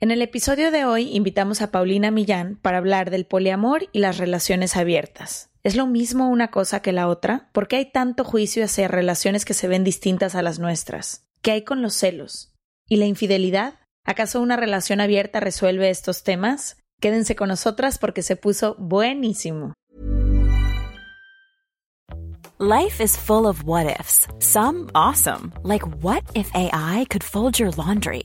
En el episodio de hoy invitamos a Paulina Millán para hablar del poliamor y las relaciones abiertas. ¿Es lo mismo una cosa que la otra? ¿Por qué hay tanto juicio hacia relaciones que se ven distintas a las nuestras? ¿Qué hay con los celos? ¿Y la infidelidad? ¿Acaso una relación abierta resuelve estos temas? Quédense con nosotras porque se puso buenísimo. Life is full of what ifs. Some awesome, like what if AI could fold your laundry?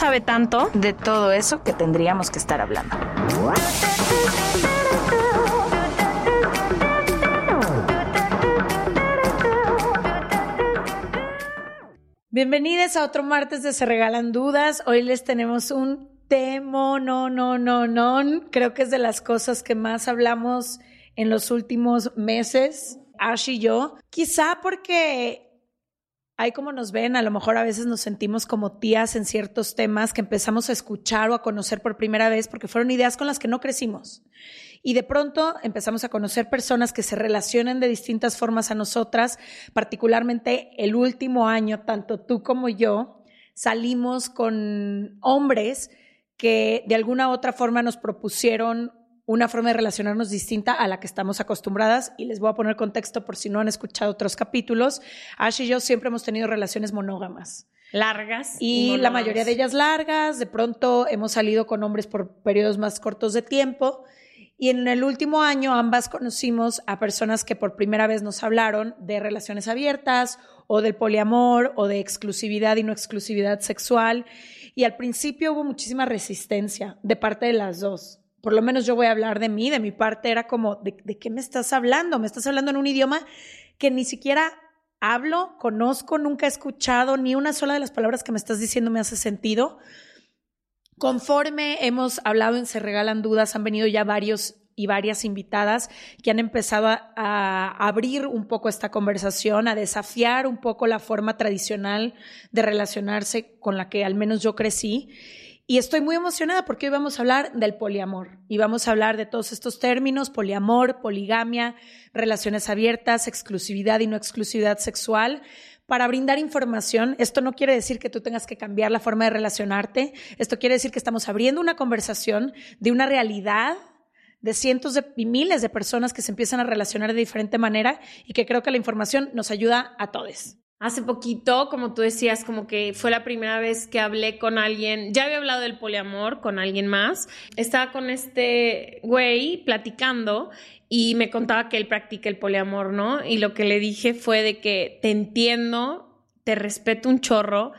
sabe tanto. de todo eso que tendríamos que estar hablando. Bienvenidos a otro martes de Se Regalan Dudas. Hoy les tenemos un temo, no, no, no, no. Creo que es de las cosas que más hablamos en los últimos meses, Ash y yo. Quizá porque hay como nos ven, a lo mejor a veces nos sentimos como tías en ciertos temas que empezamos a escuchar o a conocer por primera vez porque fueron ideas con las que no crecimos. Y de pronto empezamos a conocer personas que se relacionan de distintas formas a nosotras, particularmente el último año, tanto tú como yo, salimos con hombres que de alguna u otra forma nos propusieron una forma de relacionarnos distinta a la que estamos acostumbradas. Y les voy a poner contexto por si no han escuchado otros capítulos. Ash y yo siempre hemos tenido relaciones monógamas. Largas. Y la mayoría de ellas largas. De pronto hemos salido con hombres por periodos más cortos de tiempo. Y en el último año ambas conocimos a personas que por primera vez nos hablaron de relaciones abiertas o del poliamor o de exclusividad y no exclusividad sexual. Y al principio hubo muchísima resistencia de parte de las dos. Por lo menos yo voy a hablar de mí, de mi parte era como, ¿de, qué me estás hablando? Me estás hablando en un idioma que ni siquiera hablo, conozco, nunca he escuchado, ni una sola de las palabras que me estás diciendo me hace sentido. Conforme hemos hablado en Se Regalan Dudas, han venido ya varios y varias invitadas que han empezado a, abrir un poco esta conversación, a desafiar un poco la forma tradicional de relacionarse con la que al menos yo crecí. Y estoy muy emocionada porque hoy vamos a hablar del poliamor y vamos a hablar de todos estos términos, poliamor, poligamia, relaciones abiertas, exclusividad y no exclusividad sexual, para brindar información. Esto no quiere decir que tú tengas que cambiar la forma de relacionarte, esto quiere decir que estamos abriendo una conversación de una realidad de cientos de, y miles de personas que se empiezan a relacionar de diferente manera y que creo que la información nos ayuda a todos. Hace poquito, como tú decías, como que fue la primera vez que hablé con alguien, ya había hablado del poliamor con alguien más, estaba con este güey platicando y me contaba que él practica el poliamor, ¿no? Y lo que le dije fue de que te entiendo, te respeto un chorro,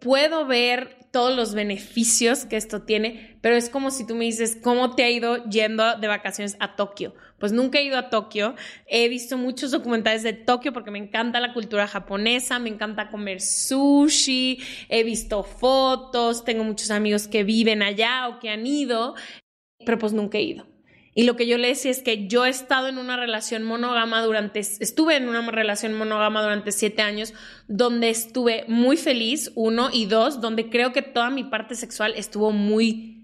puedo ver todos los beneficios que esto tiene, pero es como si tú me dices, ¿cómo te ha ido yendo de vacaciones a Tokio? Pues nunca he ido a Tokio, he visto muchos documentales de Tokio porque me encanta la cultura japonesa, me encanta comer sushi, he visto fotos, tengo muchos amigos que viven allá o que han ido, pero pues nunca he ido. Y lo que yo le decía es que yo he estado en una relación monógama durante, estuve en una relación monógama durante siete años, donde estuve muy feliz, uno, y dos, donde creo que toda mi parte sexual estuvo muy,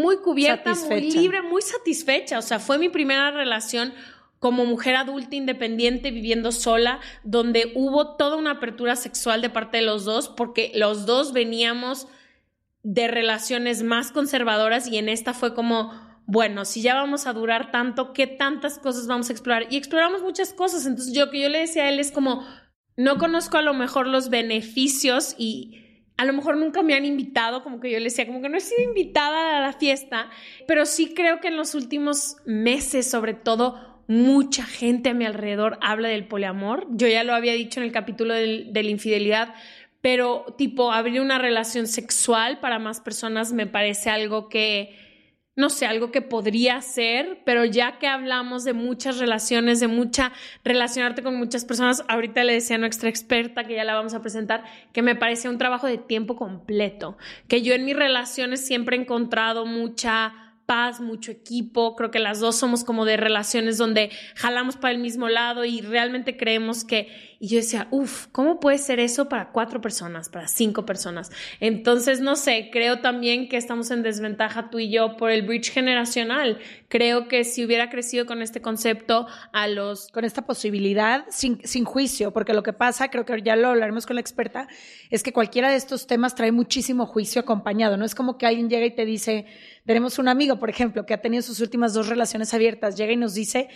muy cubierta, muy libre, muy satisfecha. O sea, fue mi primera relación como mujer adulta independiente viviendo sola, donde hubo toda una apertura sexual de parte de los dos, porque los dos veníamos de relaciones más conservadoras y en esta fue como, bueno, si ya vamos a durar tanto, ¿qué tantas cosas vamos a explorar? Y exploramos muchas cosas. Entonces yo que yo le decía a él es como, no conozco a lo mejor los beneficios y a lo mejor nunca me han invitado, como que yo le decía, como que no he sido invitada a la fiesta, pero sí creo que en los últimos meses, sobre todo, mucha gente a mi alrededor habla del poliamor. Yo ya lo había dicho en el capítulo de la infidelidad, pero tipo abrir una relación sexual para más personas me parece algo que, no sé, algo que podría ser, pero ya que hablamos de muchas relaciones, de mucha relacionarte con muchas personas, ahorita le decía a nuestra experta que ya la vamos a presentar, que me parece un trabajo de tiempo completo, que yo en mis relaciones siempre he encontrado mucha paz, mucho equipo. Creo que las dos somos como de relaciones donde jalamos para el mismo lado y realmente creemos que... Y yo decía, uff, ¿cómo puede ser eso para cuatro personas, para cinco personas? Entonces, no sé, creo también que estamos en desventaja tú y yo por el bridge generacional. Creo que si hubiera crecido con este concepto a los... Con esta posibilidad, sin, sin juicio, porque lo que pasa, creo que ya lo hablaremos con la experta, es que cualquiera de estos temas trae muchísimo juicio acompañado. No es como que alguien llega y te dice tenemos un amigo, por ejemplo, que ha tenido sus últimas dos relaciones abiertas, llega y nos dice,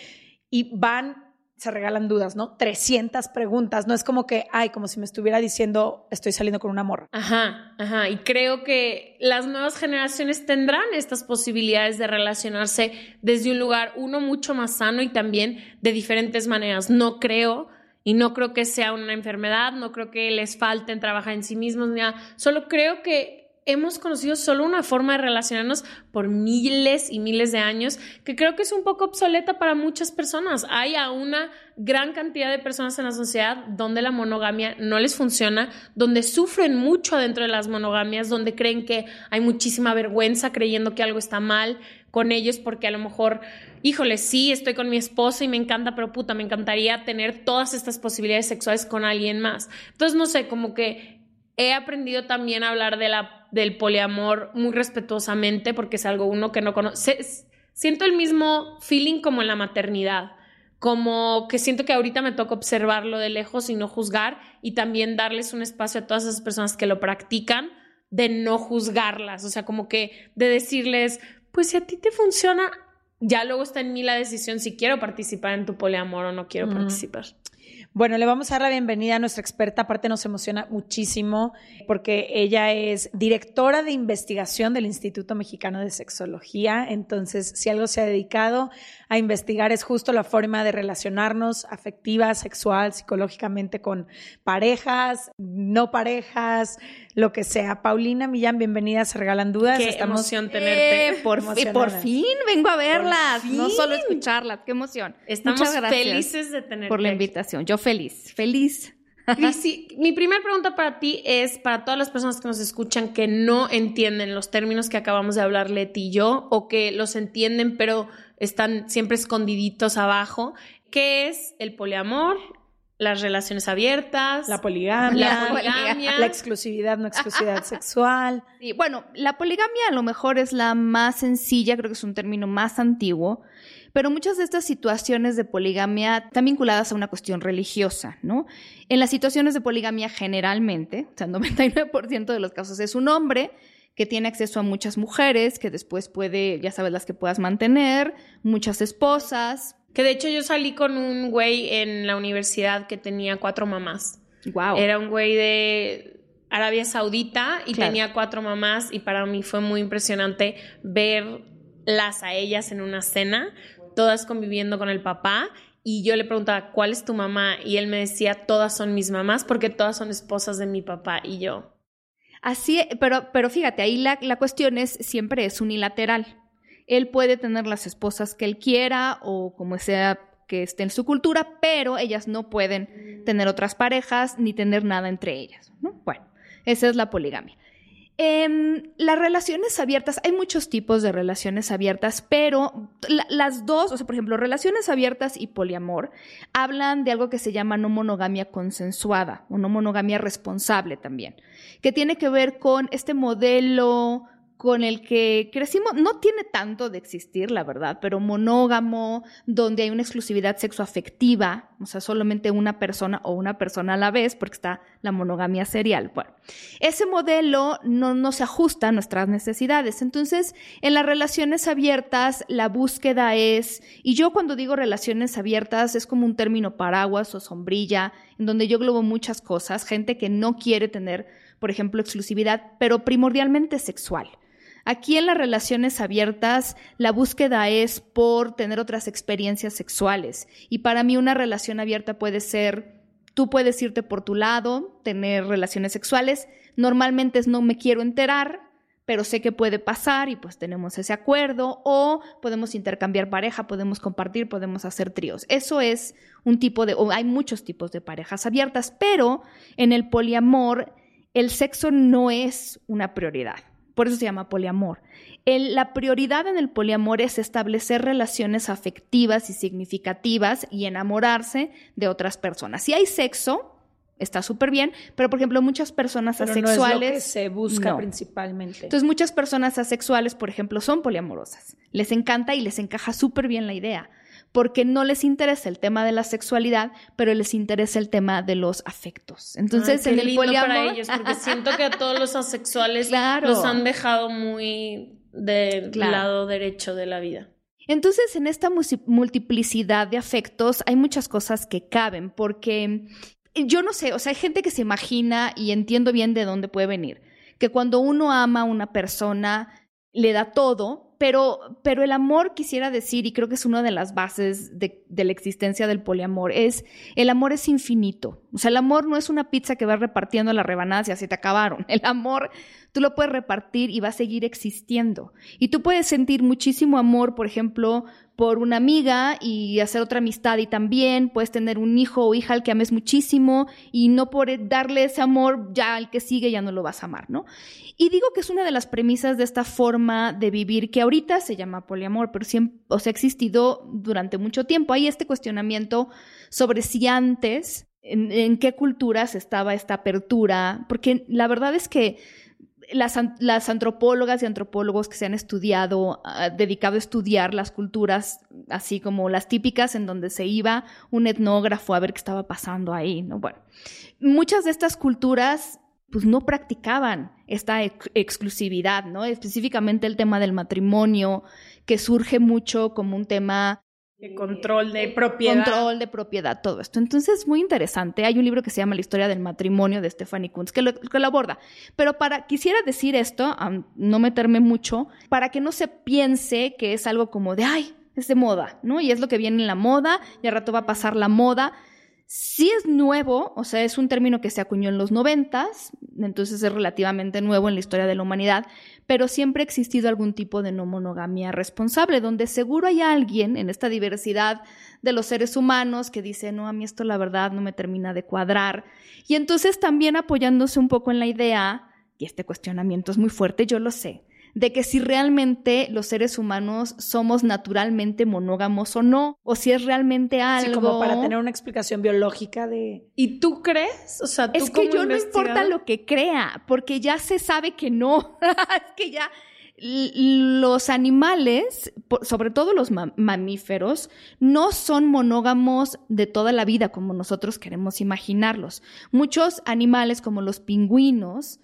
y van, se regalan dudas, ¿no? 300 preguntas, no es como que, ay, como si me estuviera diciendo, estoy saliendo con una morra. Ajá, ajá, y creo que las nuevas generaciones tendrán estas posibilidades de relacionarse desde un lugar, uno, mucho más sano y también de diferentes maneras. No creo y no creo que sea una enfermedad, no creo que les falten trabajar en sí mismos, ni nada. Solo creo que hemos conocido solo una forma de relacionarnos por miles y miles de años que creo que es un poco obsoleta para muchas personas. Hay a una gran cantidad de personas en la sociedad donde la monogamia no les funciona, donde sufren mucho dentro de las monogamias, donde creen que hay muchísima vergüenza creyendo que algo está mal con ellos porque a lo mejor, híjole, sí, estoy con mi esposo y me encanta, pero puta, me encantaría tener todas estas posibilidades sexuales con alguien más. Entonces, no sé, como que he aprendido también a hablar de la, del poliamor muy respetuosamente porque es algo uno que no conoce. Siento el mismo feeling como en la maternidad, como que siento que ahorita me toca observarlo de lejos y no juzgar y también darles un espacio a todas esas personas que lo practican de no juzgarlas, o sea, como que de decirles, pues si a ti te funciona, ya luego está en mí la decisión si quiero participar en tu poliamor o no quiero participar. Bueno, le vamos a dar la bienvenida a nuestra experta. Aparte nos emociona muchísimo porque ella es directora de investigación del Instituto Mexicano de Sexología. Entonces, si algo se ha dedicado a investigar es justo la forma de relacionarnos afectiva, sexual, psicológicamente con parejas, no parejas, lo que sea. Paulina Millán, bienvenida Se Regalan Dudas. Qué emoción tenerte. Eh, por, por fin vengo a verlas, no solo escucharlas. Qué emoción. Estamos felices de tenerte. Por la invitación. Yo feliz, feliz. Crisi, mi primera pregunta para ti es para todas las personas que nos escuchan que no entienden los términos que acabamos de hablar Leti y yo, o que los entienden pero están siempre escondiditos abajo. ¿Qué es el poliamor? Las relaciones abiertas, la poligamia, la, exclusividad, no exclusividad sexual. Sí, bueno, la poligamia a lo mejor es la más sencilla, creo que es un término más antiguo, pero muchas de estas situaciones de poligamia están vinculadas a una cuestión religiosa, ¿no? En las situaciones de poligamia generalmente, o sea, el 99% de los casos es un hombre que tiene acceso a muchas mujeres, que después puede, ya sabes, las que puedas mantener, muchas esposas. Que de hecho yo salí con un güey en la universidad que tenía cuatro mamás. Wow. Era un güey de Arabia Saudita y tenía cuatro mamás y para mí fue muy impresionante verlas a ellas en una cena, todas conviviendo con el papá y yo le preguntaba, ¿cuál es tu mamá? Y él me decía, todas son mis mamás porque todas son esposas de mi papá y yo. Así, pero, pero fíjate, ahí la, la cuestión es siempre es unilateral. Él puede tener las esposas que él quiera o como sea que esté en su cultura, pero ellas no pueden tener otras parejas ni tener nada entre ellas. ¿no? Bueno, esa es la poligamia. Em, las relaciones abiertas, hay muchos tipos de relaciones abiertas, pero las dos, o sea, por ejemplo, relaciones abiertas y poliamor, hablan de algo que se llama no monogamia consensuada o no monogamia responsable también, que tiene que ver con este modelo con el que crecimos, no tiene tanto de existir, la verdad, pero monógamo, donde hay una exclusividad sexoafectiva, o sea, solamente una persona o una persona a la vez, porque está la monogamia serial. Bueno, ese modelo no, se ajusta a nuestras necesidades. Entonces, en las relaciones abiertas, la búsqueda es, y yo cuando digo relaciones abiertas es como un término paraguas o sombrilla, en donde yo globo muchas cosas, gente que no quiere tener, por ejemplo, exclusividad, pero primordialmente sexual. Aquí en las relaciones abiertas, la búsqueda es por tener otras experiencias sexuales. Y para mí una relación abierta puede ser, tú puedes irte por tu lado, tener relaciones sexuales. Normalmente es no me quiero enterar, pero sé que puede pasar y pues tenemos ese acuerdo. O podemos intercambiar pareja, podemos compartir, podemos hacer tríos. Eso es un tipo de, o hay muchos tipos de parejas abiertas, pero en el poliamor el sexo no es una prioridad. Por eso se llama poliamor. la prioridad en el poliamor es establecer relaciones afectivas y significativas y enamorarse de otras personas. Si hay sexo, está súper bien, pero por ejemplo muchas personas asexuales... No es lo que se busca principalmente. Entonces muchas personas asexuales, por ejemplo, son poliamorosas. Les encanta y les encaja súper bien la idea porque no les interesa el tema de la sexualidad, pero les interesa el tema de los afectos. Entonces, en el poliamor... para ellos, porque siento que a todos los asexuales los han dejado muy del lado derecho de la vida. Entonces, en esta multiplicidad de afectos hay muchas cosas que caben, porque yo no sé, o sea, hay gente que se imagina y entiendo bien de dónde puede venir, que cuando uno ama a una persona, le da todo, pero, pero el amor, quisiera decir, y creo que es una de las bases de, la existencia del poliamor, es el amor es infinito. O sea, el amor no es una pizza que vas repartiendo las rebanadas y así te acabaron. El amor tú lo puedes repartir y va a seguir existiendo. Y tú puedes sentir muchísimo amor, por ejemplo, por una amiga y hacer otra amistad y también puedes tener un hijo o hija al que ames muchísimo y no por darle ese amor ya al que sigue ya no lo vas a amar, ¿no? Y digo que es una de las premisas de esta forma de vivir que ahorita se llama poliamor, pero siempre, o sea, ha existido durante mucho tiempo. Hay este cuestionamiento sobre si antes, en, en qué culturas estaba esta apertura, porque la verdad es que las, antropólogas y antropólogos que se han estudiado, ah, dedicado a estudiar las culturas, así como las típicas en donde se iba un etnógrafo a ver qué estaba pasando ahí, ¿no? Bueno, muchas de estas culturas pues no practicaban esta exclusividad, ¿no? Específicamente el tema del matrimonio, que surge mucho como un tema de control de propiedad. Control de propiedad, todo esto. Entonces, es muy interesante. Hay un libro que se llama La historia del matrimonio de Stephanie Kunz que lo, que lo aborda. Pero para, quisiera decir esto, no meterme mucho, para que no se piense que es algo como de, ay, es de moda, ¿no? Y es lo que viene en la moda, y al rato va a pasar la moda. Sí es nuevo, o sea, es un término que se acuñó en los noventas, entonces es relativamente nuevo en la historia de la humanidad, pero siempre ha existido algún tipo de no monogamia responsable, donde seguro hay alguien en esta diversidad de los seres humanos que dice, no, a mí esto la verdad no me termina de cuadrar. Y entonces también apoyándose un poco en la idea, y este cuestionamiento es muy fuerte, yo lo sé, de que si realmente los seres humanos somos naturalmente monógamos o no, o si es realmente algo. Sí, como para tener una explicación biológica de. ¿Y tú crees? O sea, ¿tú Es que yo no importa lo que crea, porque ya se sabe que no. es que ya los animales, sobre todo los mamíferos, no son monógamos de toda la vida como nosotros queremos imaginarlos. Muchos animales como los pingüinos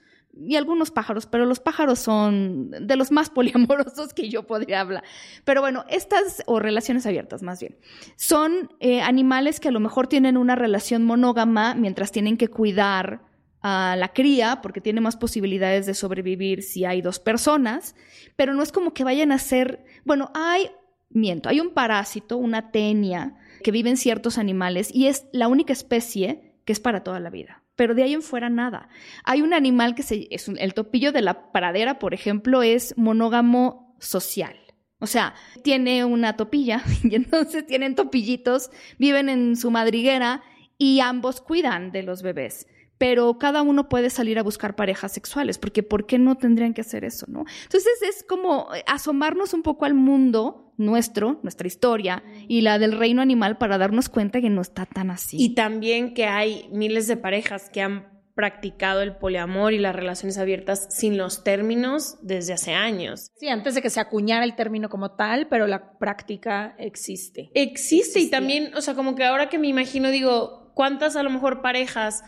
y algunos pájaros, pero los pájaros son de los más poliamorosos que yo podría hablar. Pero bueno, estas, o relaciones abiertas más bien, son eh, animales que a lo mejor tienen una relación monógama mientras tienen que cuidar a la cría, porque tiene más posibilidades de sobrevivir si hay dos personas, pero no es como que vayan a ser, bueno, hay, miento, hay un parásito, una tenia, que vive en ciertos animales y es la única especie que es para toda la vida pero de ahí en fuera nada. Hay un animal que se, es el topillo de la pradera, por ejemplo, es monógamo social. O sea, tiene una topilla y entonces tienen topillitos, viven en su madriguera y ambos cuidan de los bebés pero cada uno puede salir a buscar parejas sexuales, porque ¿por qué no tendrían que hacer eso, no? Entonces es como asomarnos un poco al mundo nuestro, nuestra historia y la del reino animal para darnos cuenta que no está tan así. Y también que hay miles de parejas que han practicado el poliamor y las relaciones abiertas sin los términos desde hace años. Sí, antes de que se acuñara el término como tal, pero la práctica existe. Existe y también, o sea, como que ahora que me imagino, digo, ¿cuántas a lo mejor parejas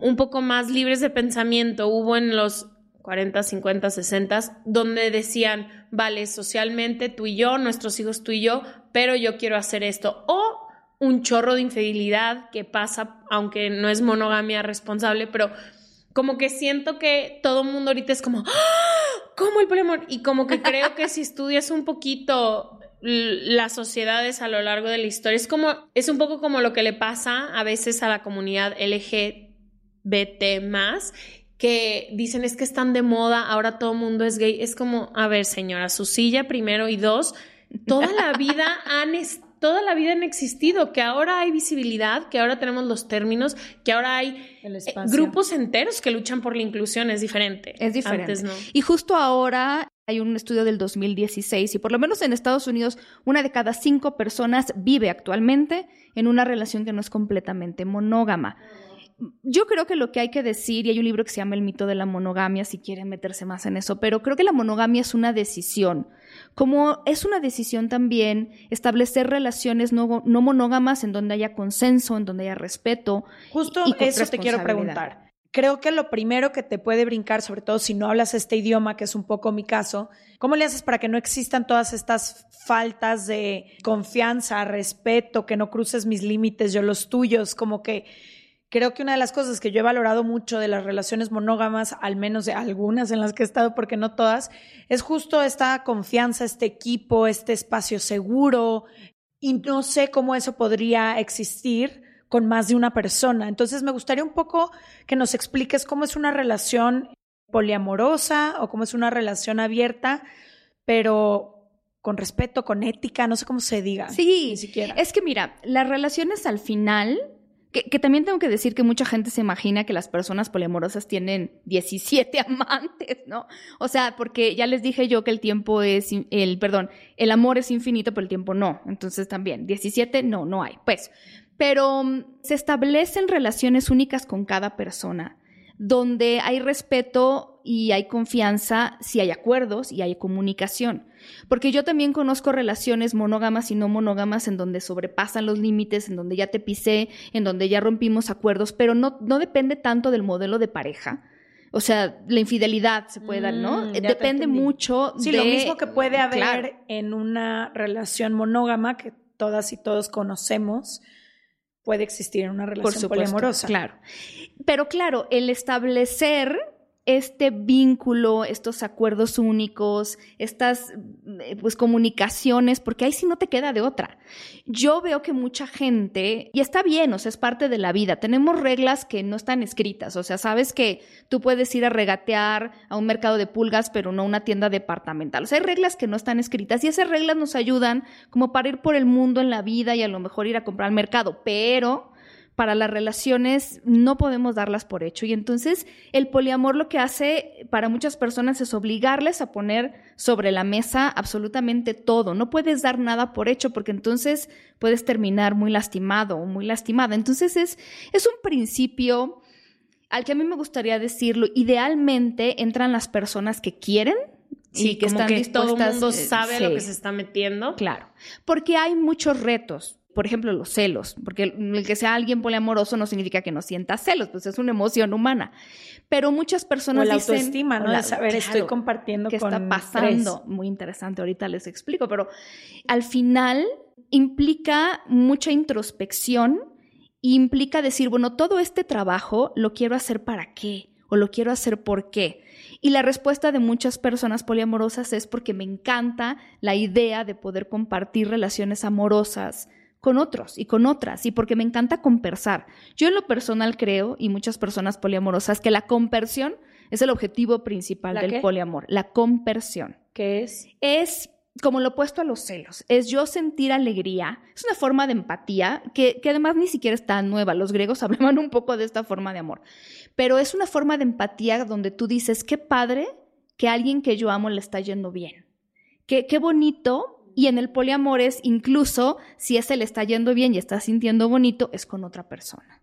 un poco más libres de pensamiento hubo en los 40, 50, 60, donde decían, vale, socialmente tú y yo, nuestros hijos tú y yo, pero yo quiero hacer esto? O un chorro de infidelidad que pasa, aunque no es monogamia responsable, pero como que siento que todo el mundo ahorita es como, ¡Ah! ¿cómo el poliamor? Y como que creo que si estudias un poquito las sociedades a lo largo de la historia, es como, es un poco como lo que le pasa a veces a la comunidad LGBT más, que dicen es que están de moda, ahora todo el mundo es gay. Es como, a ver, señora, su silla primero y dos, toda la vida han toda la vida han existido, que ahora hay visibilidad, que ahora tenemos los términos, que ahora hay eh, grupos enteros que luchan por la inclusión, es diferente. Es diferente. Y justo ahora hay un estudio del 2016 y por lo menos en Estados Unidos una de cada cinco personas vive actualmente en una relación que no es completamente monógama. Yo creo que lo que hay que decir, y hay un libro que se llama El mito de la monogamia, si quieren meterse más en eso, pero creo que la monogamia es una decisión como es una decisión también establecer relaciones no, monógamas en donde haya consenso, en donde haya respeto. Justo eso te quiero preguntar. Creo que lo primero que te puede brincar, sobre todo si no hablas este idioma, que es un poco mi caso, ¿cómo le haces para que no existan todas estas faltas de confianza, respeto, que no cruces mis límites, yo los tuyos? Como que Creo que una de las cosas que yo he valorado mucho de las relaciones monógamas, al menos de algunas en las que he estado, porque no todas, es justo esta confianza, este equipo, este espacio seguro. Y no sé cómo eso podría existir con más de una persona. Entonces me gustaría un poco que nos expliques cómo es una relación poliamorosa o cómo es una relación abierta, pero con respeto, con ética, no sé cómo se diga. Sí, ni siquiera. Es que mira, las relaciones al final que, también tengo que decir que mucha gente se imagina que las personas poliamorosas tienen 17 amantes, ¿no? O sea, porque ya les dije yo que el tiempo es, el, perdón, el amor es infinito, pero el tiempo no. Entonces también, 17 no, no hay. Pues, pero mm, se establecen relaciones únicas con cada persona donde hay respeto y hay confianza si hay acuerdos y hay comunicación. Porque yo también conozco relaciones monógamas y no monógamas en donde sobrepasan los límites, en donde ya te pisé, en donde ya rompimos acuerdos, pero no, no depende tanto del modelo de pareja. O sea, la infidelidad se puede dar, ¿no? Mm, depende mucho sí, lo mismo que puede haber en una relación monógama que todas y todos conocemos, puede existir en una relación poliamorosa. Claro. Pero claro, el establecer este vínculo, estos acuerdos únicos, estas eh, pues comunicaciones, porque ahí sí no te queda de otra. Yo veo que mucha gente, y está bien, o sea, es parte de la vida, tenemos reglas que no están escritas, o sea, sabes que tú puedes ir a regatear a un mercado de pulgas, pero no a una tienda departamental. O sea, hay reglas que no están escritas y esas reglas nos ayudan como para ir por el mundo en la vida y a lo mejor ir a comprar al mercado, pero para las relaciones no podemos darlas por hecho. Y entonces el poliamor lo que hace para muchas personas es obligarles a poner sobre la mesa absolutamente todo. No puedes dar nada por hecho porque entonces puedes terminar muy lastimado o muy lastimada. Entonces es, es un principio al que a mí me gustaría decirlo. Idealmente entran las personas que quieren, Sí, que están que Todo el mundo sabe lo que se está metiendo. Claro, porque hay muchos retos por ejemplo, los celos, porque el que sea alguien poliamoroso no significa que no sienta celos, pues es una emoción humana. Pero muchas personas o la autoestima, ¿no? de saber, estoy compartiendo qué está pasando. Muy interesante, ahorita les explico, pero al final implica mucha introspección, implica decir, bueno, todo este trabajo lo quiero hacer para qué o lo quiero hacer por qué. Y la respuesta de muchas personas poliamorosas es porque me encanta la idea de poder compartir relaciones amorosas con otros y con otras, y porque me encanta conversar. Yo en lo personal creo, y muchas personas poliamorosas, que la conversión es el objetivo principal del poliamor, la conversión. ¿Qué es? Es como lo opuesto a los celos, es yo sentir alegría, es una forma de empatía que, que, además ni siquiera es tan nueva, los griegos hablaban un poco de esta forma de amor, pero es una forma de empatía donde tú dices, qué padre que alguien que yo amo le está yendo bien, qué, qué bonito y en el poliamor es incluso si ese le está yendo bien y está sintiendo bonito, es con otra persona.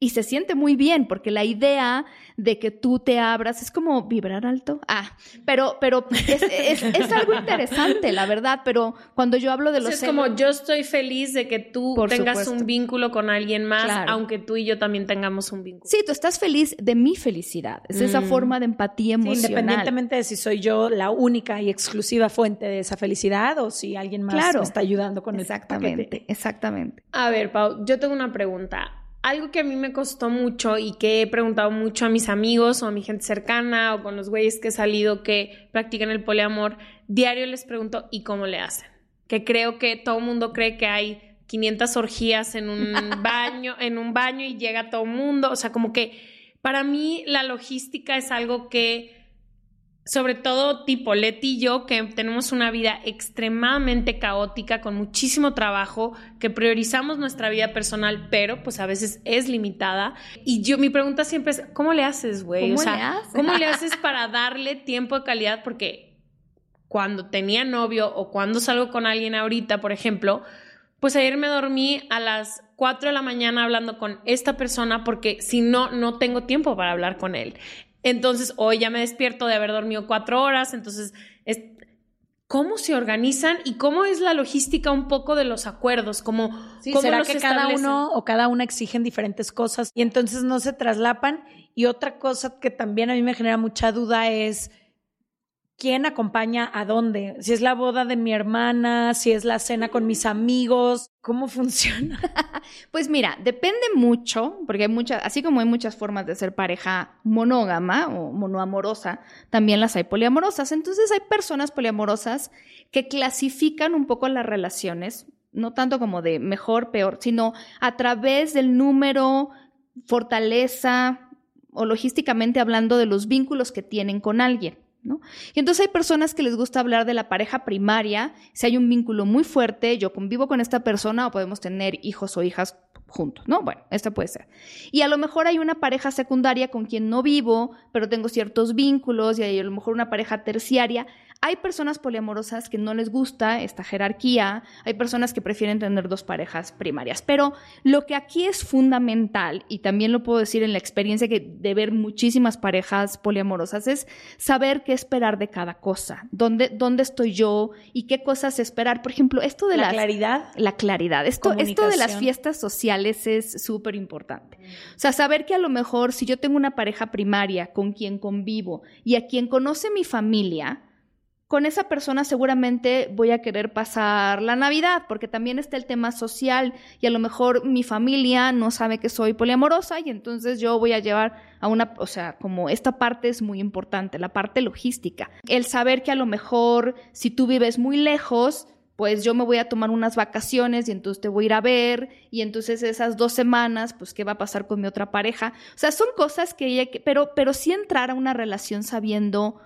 Y se siente muy bien porque la idea de que tú te abras es como vibrar alto. Ah, pero, pero es, es, algo interesante, la verdad, pero cuando yo hablo de los... es como yo estoy feliz de que tú tengas un vínculo con alguien más, aunque tú y yo también tengamos un vínculo. Sí, tú estás feliz de mi felicidad. Es esa mm. forma de empatía emocional. independientemente de si soy yo la única y exclusiva fuente de esa felicidad o si alguien más me está ayudando con exactamente, Exactamente. A ver, Pau, yo tengo una pregunta algo que a mí me costó mucho y que he preguntado mucho a mis amigos o a mi gente cercana o con los güeyes que he salido que practican el poliamor, diario les pregunto, ¿y cómo le hacen? Que creo que todo el mundo cree que hay 500 orgías en un baño, en un baño y llega todo el mundo, o sea, como que para mí la logística es algo que sobre todo tipo Leti y yo, que tenemos una vida extremadamente caótica, con muchísimo trabajo, que priorizamos nuestra vida personal, pero pues a veces es limitada. Y yo, mi pregunta siempre es, ¿cómo le haces, güey? O sea, ¿cómo le haces para darle tiempo de calidad? Porque cuando tenía novio o cuando salgo con alguien ahorita, por ejemplo, pues ayer me dormí a las 4 de la mañana hablando con esta persona porque si no, no tengo tiempo para hablar con él. Entonces, hoy ya me despierto de haber dormido cuatro horas, entonces, ¿cómo se organizan y cómo es la logística un poco de los acuerdos? ¿Cómo, ¿Será que cada uno o cada una exigen diferentes cosas y entonces no se traslapan? Y otra cosa que también a mí me genera mucha duda es quién acompaña a dónde, si es la boda de mi hermana, si es la cena con mis amigos, ¿cómo funciona? pues mira, depende mucho, porque hay muchas, así como hay muchas formas de ser pareja monógama o monoamorosa, también las hay poliamorosas. Entonces hay personas poliamorosas que clasifican un poco las relaciones, no tanto como de mejor, peor, sino a través del número, fortaleza o logísticamente hablando de los vínculos que tienen con alguien. Y entonces hay personas que les gusta hablar de la pareja primaria, si hay un vínculo muy fuerte, yo convivo con esta persona o podemos tener hijos o hijas juntos, ¿no? Bueno, esto puede ser. Y a lo mejor hay una pareja secundaria con quien no vivo, pero tengo ciertos vínculos y hay a lo mejor una pareja terciaria. Hay personas poliamorosas que no les gusta esta jerarquía, hay personas que prefieren tener dos parejas primarias, pero lo que aquí es fundamental, y también lo puedo decir en la experiencia que de ver muchísimas parejas poliamorosas, es saber qué esperar de cada cosa, dónde, dónde estoy yo y qué cosas esperar. Por ejemplo, esto de la claridad. La claridad. Esto, esto de las fiestas sociales es súper importante. O sea, saber que a lo mejor si yo tengo una pareja primaria con quien convivo y a quien conoce mi familia, con esa persona seguramente voy a querer pasar la Navidad, porque también está el tema social y a lo mejor mi familia no sabe que soy poliamorosa y entonces yo voy a llevar a una, o sea, como esta parte es muy importante, la parte logística. El saber que a lo mejor si tú vives muy lejos, pues yo me voy a tomar unas vacaciones y entonces te voy a ir a ver y entonces esas dos semanas, pues qué va a pasar con mi otra pareja. O sea, son cosas que pero, pero sí entrar a una relación sabiendo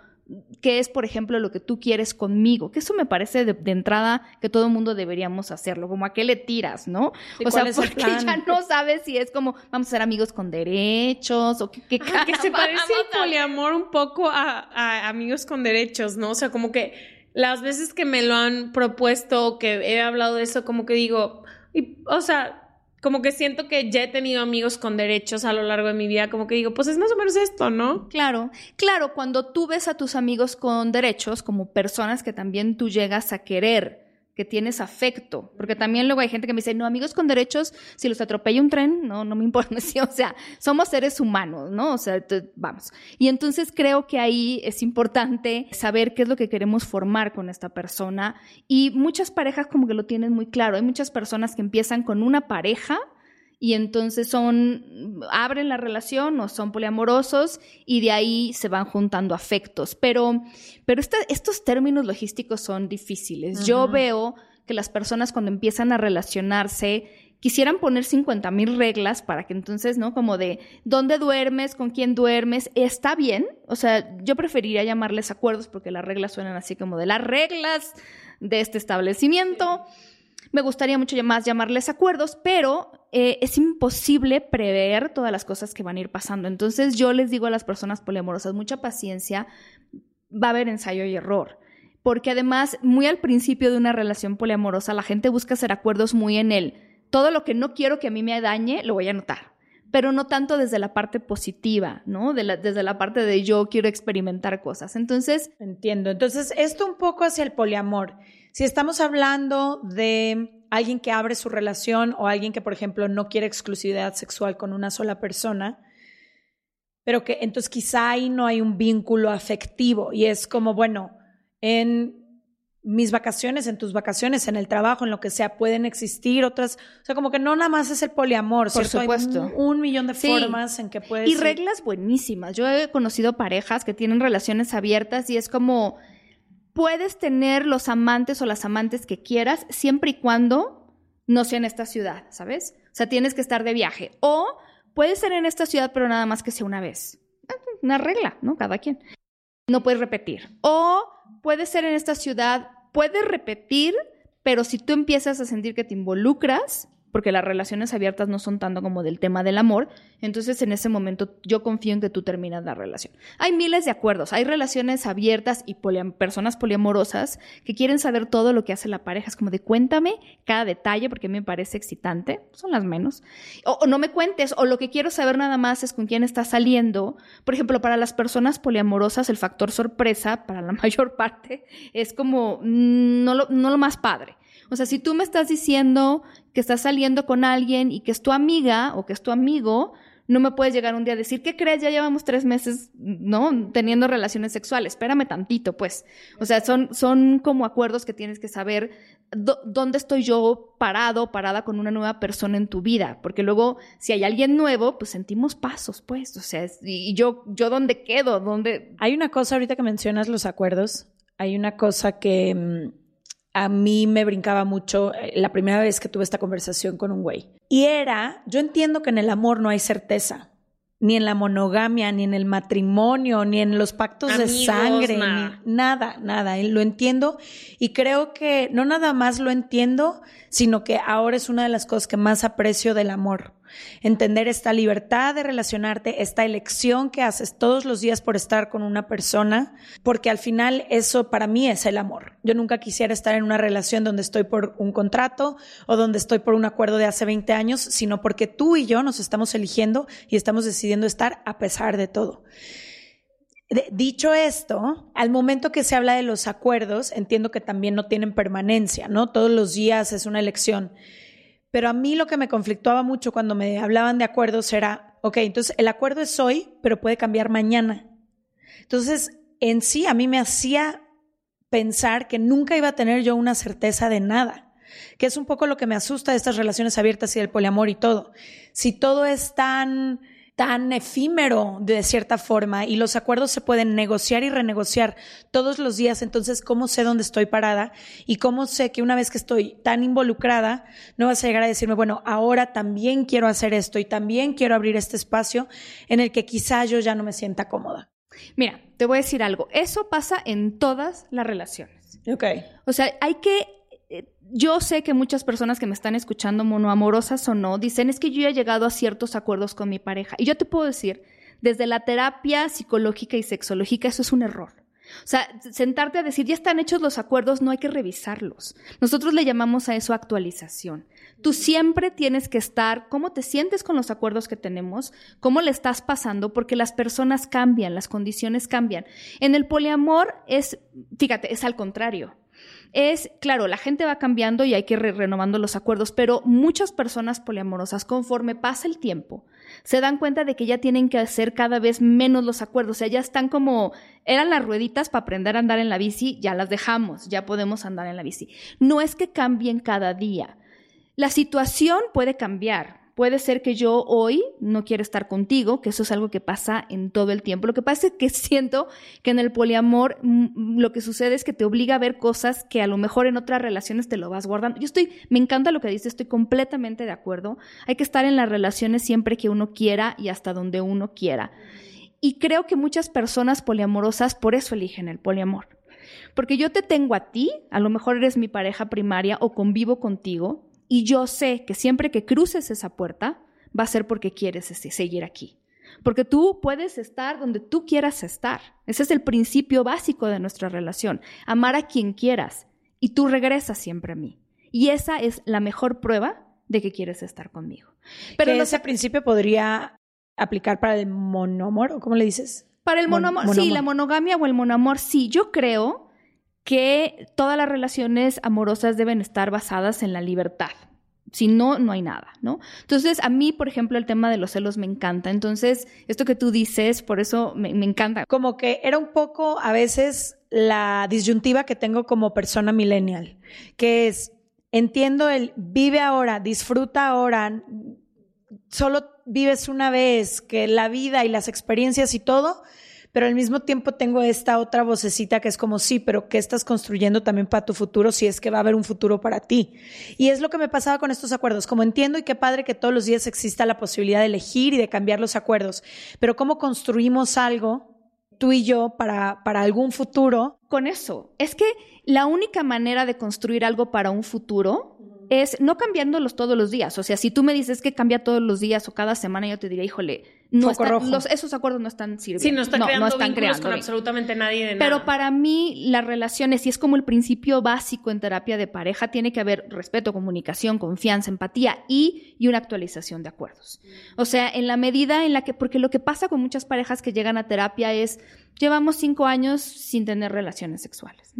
qué es, por ejemplo, lo que tú quieres conmigo, que eso me parece de, entrada que todo el mundo deberíamos hacerlo, como a qué le tiras, ¿no? o sea, porque ya no sabes si es como vamos a ser amigos con derechos o qué, ah, que se parece el poliamor un poco a, amigos con derechos, ¿no? O sea, como que las veces que me lo han propuesto, que he hablado de eso, como que digo, y, o sea, como que siento que ya he tenido amigos con derechos a lo largo de mi vida, como que digo, pues es más o menos esto, ¿no? Claro, claro, cuando tú ves a tus amigos con derechos como personas que también tú llegas a querer, que tienes afecto, porque también luego hay gente que me dice, no, amigos con derechos, si los atropella un tren, no, no me importa, o sea, somos seres humanos, ¿no? O sea, vamos. Y entonces creo que ahí es importante saber qué es lo que queremos formar con esta persona y muchas parejas como que lo tienen muy claro, hay muchas personas que empiezan con una pareja, y entonces son, abren la relación o son poliamorosos y de ahí se van juntando afectos. Pero, pero estos términos logísticos son difíciles. Yo veo que las personas cuando empiezan a relacionarse quisieran poner 50 mil reglas para que entonces, ¿no? Como de dónde duermes, con quién duermes, está bien. O sea, yo preferiría llamarles acuerdos porque las reglas suenan así como de las reglas de este establecimiento. Me gustaría mucho más llamarles acuerdos, pero eh, es imposible prever todas las cosas que van a ir pasando. Entonces yo les digo a las personas poliamorosas, mucha paciencia, va a haber ensayo y error. Porque además, muy al principio de una relación poliamorosa, la gente busca hacer acuerdos muy en él. Todo lo que no quiero que a mí me dañe, lo voy a anotar pero no tanto desde la parte positiva, ¿no? desde la parte de yo quiero experimentar cosas. Entonces... Entiendo. Entonces, esto un poco hacia el poliamor. Si estamos hablando de alguien que abre su relación o alguien que, por ejemplo, no quiere exclusividad sexual con una sola persona, pero que entonces quizá ahí no hay un vínculo afectivo y es como, bueno, en mis vacaciones, en tus vacaciones, en el trabajo, en lo que sea, pueden existir otras, o sea, como que no nada más es el poliamor, Por supuesto. Hay un, millón de formas en que puedes Y reglas buenísimas. Yo he conocido parejas que tienen relaciones abiertas y es como puedes tener los amantes o las amantes que quieras siempre y cuando no sea en esta ciudad, ¿sabes? O sea, tienes que estar de viaje o puede ser en esta ciudad, pero nada más que sea una vez. Una regla, ¿no? Cada quien. No puedes repetir. O puede ser en esta ciudad, puedes repetir, pero si tú empiezas a sentir que te involucras, porque las relaciones abiertas no son tanto como del tema del amor, entonces en ese momento yo confío en que tú terminas la relación. Hay miles de acuerdos, hay relaciones abiertas y personas poliamorosas que quieren saber todo lo que hace la pareja, es como de cuéntame cada detalle porque me parece excitante, son las menos, o, no me cuentes, o lo que quiero saber nada más es con quién estás saliendo. Por ejemplo, para las personas poliamorosas el factor sorpresa, para la mayor parte, es como mm, no lo más padre. O sea, si tú me estás diciendo que estás saliendo con alguien y que es tu amiga o que es tu amigo, no me puedes llegar un día a decir, ¿qué crees? Ya llevamos tres meses, ¿no? Teniendo relaciones sexuales. Espérame tantito, pues. O sea, son, son como acuerdos que tienes que saber dónde estoy yo parado, parada con una nueva persona en tu vida. Porque luego, si hay alguien nuevo, pues sentimos pasos, pues. O sea, y yo, yo dónde quedo, dónde... Hay una cosa ahorita que mencionas los acuerdos. Hay una cosa que mm, a mí me brincaba mucho eh, la primera vez que tuve esta conversación con un güey. Y era, yo entiendo que en el amor no hay certeza, ni en la monogamia, ni en el matrimonio, ni en los pactos de sangre, nada. nada, nada. Lo entiendo y creo que no nada más lo entiendo, sino que ahora es una de las cosas que más aprecio del amor Entender esta libertad de relacionarte, esta elección que haces todos los días por estar con una persona, porque al final eso para mí es el amor. Yo nunca quisiera estar en una relación donde estoy por un contrato o donde estoy por un acuerdo de hace 20 años, sino porque tú y yo nos estamos eligiendo y estamos decidiendo estar a pesar de todo. Dicho esto, al momento que se habla de los acuerdos, entiendo que también no tienen permanencia, ¿no? Todos los días es una elección. Pero a mí lo que me conflictuaba mucho cuando me hablaban de acuerdos era, ok, entonces el acuerdo es hoy, pero puede cambiar mañana. Entonces, en sí, a mí me hacía pensar que nunca iba a tener yo una certeza de nada, que es un poco lo que me asusta de estas relaciones abiertas y del poliamor y todo. Si todo es tan tan efímero de cierta forma y los acuerdos se pueden negociar y renegociar todos los días, entonces cómo sé dónde estoy parada y cómo sé que una vez que estoy tan involucrada, no vas a llegar a decirme, bueno, ahora también quiero hacer esto y también quiero abrir este espacio en el que quizá yo ya no me sienta cómoda. Mira, te voy a decir algo, eso pasa en todas las relaciones. Ok. O sea, hay que yo sé que muchas personas que me están escuchando, monoamorosas o no, dicen es que yo ya he llegado a ciertos acuerdos con mi pareja. Y yo te puedo decir, desde la terapia psicológica y sexológica, eso es un error. O sea, sentarte a decir, ya están hechos los acuerdos, no hay que revisarlos. Nosotros le llamamos a eso actualización. Tú siempre tienes que estar, cómo te sientes con los acuerdos que tenemos, cómo le estás pasando, porque las personas cambian, las condiciones cambian. En el poliamor es, fíjate, es al contrario es, claro, la gente va cambiando y hay que ir renovando los acuerdos, pero muchas personas poliamorosas, conforme pasa el tiempo, se dan cuenta de que ya tienen que hacer cada vez menos los acuerdos, o sea, ya están como, eran las rueditas para aprender a andar en la bici, ya las dejamos, ya podemos andar en la bici. No es que cambien cada día. La situación puede cambiar, Puede ser que yo hoy no quiera estar contigo, que eso es algo que pasa en todo el tiempo. Lo que pasa es que siento que en el poliamor mm, lo que sucede es que te obliga a ver cosas que a lo mejor en otras relaciones te lo vas guardando. Yo estoy, me encanta lo que dices, estoy completamente de acuerdo. Hay que estar en las relaciones siempre que uno quiera y hasta donde uno quiera. Y creo que muchas personas poliamorosas por eso eligen el poliamor. Porque yo te tengo a ti, a lo mejor eres mi pareja primaria o convivo contigo, y yo sé que siempre que cruces esa puerta, va a ser porque quieres seguir aquí. Porque tú puedes estar donde tú quieras estar. Ese es el principio básico de nuestra relación. Amar a quien quieras. Y tú regresas siempre a mí. Y esa es la mejor prueba de que quieres estar conmigo. Pero ese principio podría aplicar para el monomor, ¿o cómo le dices? Para el monomor, sí, la monogamia o el monoamor, sí. Yo creo que todas las relaciones amorosas deben estar basadas en la libertad. Si no, no hay nada, ¿no? Entonces, a mí, por ejemplo, el tema de los celos me encanta. Entonces, esto que tú dices, por eso me, me encanta. Como que era un poco a veces la disyuntiva que tengo como persona millennial, que es, entiendo el vive ahora, disfruta ahora, solo vives una vez, que la vida y las experiencias y todo, pero al mismo tiempo tengo esta otra vocecita que es como, sí, pero ¿qué estás construyendo también para tu futuro si es que va a haber un futuro para ti? Y es lo que me pasaba con estos acuerdos, como entiendo y qué padre que todos los días exista la posibilidad de elegir y de cambiar los acuerdos, pero ¿cómo construimos algo? tú y yo para, para algún futuro. Con eso, es que la única manera de construir algo para un futuro es no cambiándolos todos los días. O sea, si tú me dices que cambia todos los días o cada semana, yo te diría, híjole, no esos acuerdos no están sirviendo. Sí, no están creando con absolutamente nadie de nada. Pero para mí, las relaciones, y es como el principio básico en terapia de pareja, tiene que haber respeto, comunicación, confianza, empatía y, y una actualización de acuerdos. O sea, en la medida en la que, porque lo que pasa con muchas parejas que llegan a terapia es, llevamos cinco años sin tener relaciones sexuales.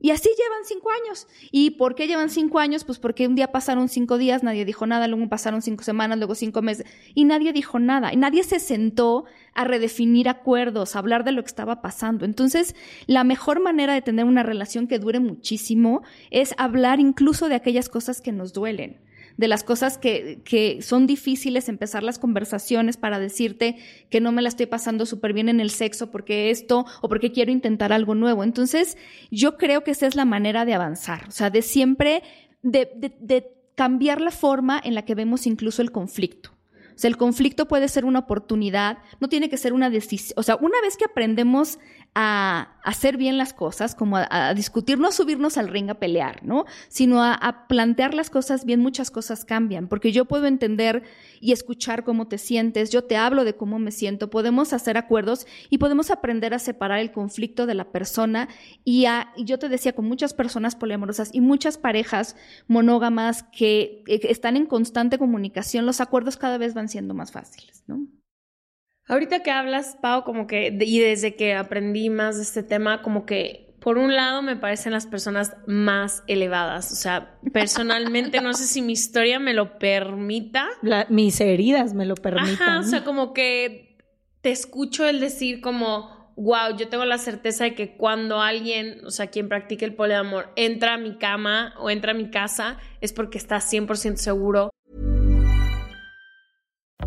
Y así llevan cinco años. ¿Y por qué llevan cinco años? Pues porque un día pasaron cinco días, nadie dijo nada, luego pasaron cinco semanas, luego cinco meses, y nadie dijo nada. Y nadie se sentó a redefinir acuerdos, a hablar de lo que estaba pasando. Entonces, la mejor manera de tener una relación que dure muchísimo es hablar incluso de aquellas cosas que nos duelen de las cosas que, que son difíciles, empezar las conversaciones para decirte que no me la estoy pasando súper bien en el sexo porque esto o porque quiero intentar algo nuevo. Entonces, yo creo que esa es la manera de avanzar, o sea, de siempre, de, de, de cambiar la forma en la que vemos incluso el conflicto. O sea, el conflicto puede ser una oportunidad, no tiene que ser una decisión. O sea, una vez que aprendemos a hacer bien las cosas, como a, discutir, no subirnos al ring a pelear, ¿no? Sino a, plantear las cosas bien, muchas cosas cambian, porque yo puedo entender y escuchar cómo te sientes, yo te hablo de cómo me siento, podemos hacer acuerdos y podemos aprender a separar el conflicto de la persona y, y yo te decía, con muchas personas poliamorosas y muchas parejas monógamas que están en constante comunicación, los acuerdos cada vez van siendo más fáciles, ¿no? Ahorita que hablas, Pau, como que, y desde que aprendí más de este tema, como que por un lado me parecen las personas más elevadas. O sea, personalmente no sé si mi historia me lo permita. mis heridas me lo permitan. Ajá, o sea, como que te escucho el decir como, wow, yo tengo la certeza de que cuando alguien, o sea, quien practique el poliamor, entra a mi cama o entra a mi casa, es porque está 100% seguro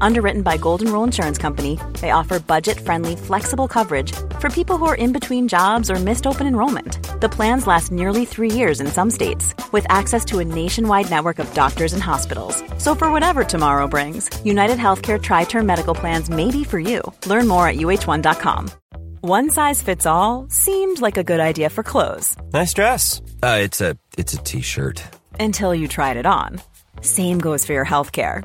Underwritten by Golden Rule Insurance Company, they offer budget friendly, flexible coverage for people who are in between jobs or missed open enrollment. The plans last nearly three years in some states, with access to a nationwide network of doctors and hospitals. So for whatever tomorrow brings, United Healthcare Tri-Term Medical Plans may be for you. Learn more at uh1.com. One size fits all seemed like a good idea for clothes. Nice dress. Uh, it's a it's a t-shirt. Until you tried it on. Same goes for your healthcare.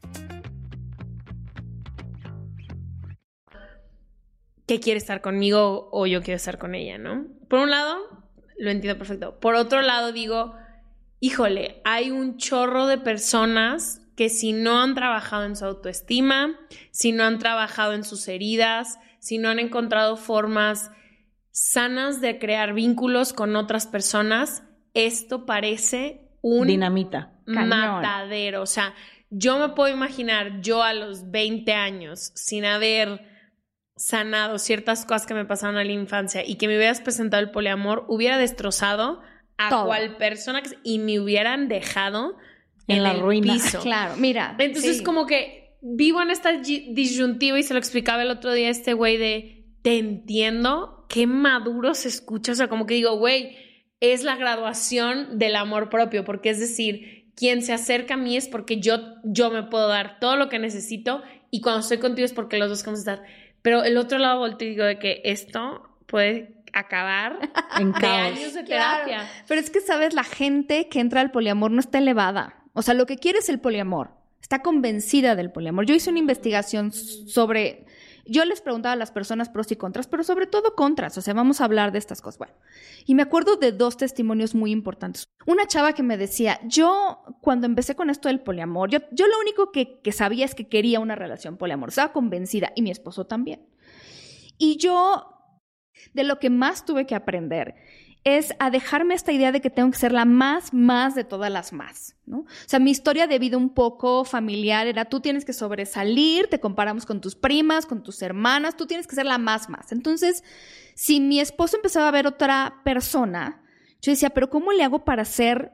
Que quiere estar conmigo o yo quiero estar con ella, ¿no? Por un lado, lo entiendo perfecto. Por otro lado, digo, híjole, hay un chorro de personas que si no han trabajado en su autoestima, si no han trabajado en sus heridas, si no han encontrado formas sanas de crear vínculos con otras personas, esto parece un Dinamita. matadero. O sea, yo me puedo imaginar yo a los 20 años sin haber sanado ciertas cosas que me pasaron en la infancia y que me hubieras presentado el poliamor, hubiera destrozado a Todo. cual persona que, y me hubieran dejado en, En la el ruina. piso. Claro, mira. Entonces, sí. como que vivo en esta disyuntiva y se lo explicaba el otro día a este güey de te entiendo, qué maduro se escucha. O sea, como que digo, güey, es la graduación del amor propio, porque es decir, quien se acerca a mí es porque yo, yo me puedo dar todo lo que necesito y cuando estoy contigo es porque los dos queremos estar. Pero el otro lado volteo y digo de que esto puede acabar En de caos. años de Claro. terapia. Pero es que, ¿sabes? La gente que entra al poliamor no está elevada. O sea, lo que quiere es el poliamor. Está convencida del poliamor. Yo hice una investigación sobre... Yo les preguntaba a las personas pros y contras, pero sobre todo contras. O sea, vamos a hablar de estas cosas. Bueno, y me acuerdo de dos testimonios muy importantes. Una chava que me decía, yo cuando empecé con esto del poliamor, yo, yo lo único que, que sabía es que quería una relación poliamor. Estaba convencida y mi esposo también. Y yo de lo que más tuve que aprender es a dejarme esta idea de que tengo que ser la más, más de todas las más, ¿no? O sea, mi historia de vida un poco familiar era tú tienes que sobresalir, te comparamos con tus primas, con tus hermanas, tú tienes que ser la más, más. Entonces, si mi esposo empezaba a ver otra persona, yo decía, pero ¿cómo le hago para ser